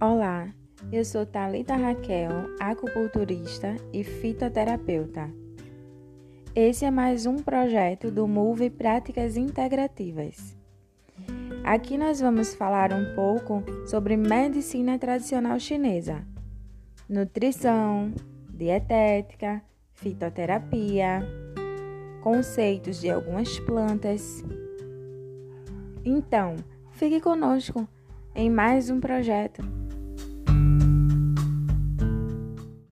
Olá, Eu sou Talita Raquel, acupunturista e fitoterapeuta. Esse é mais um projeto do Move Práticas Integrativas. Aqui nós vamos falar um pouco sobre medicina tradicional chinesa, nutrição, dietética, fitoterapia, conceitos de algumas plantas. Então, fique conosco em mais um projeto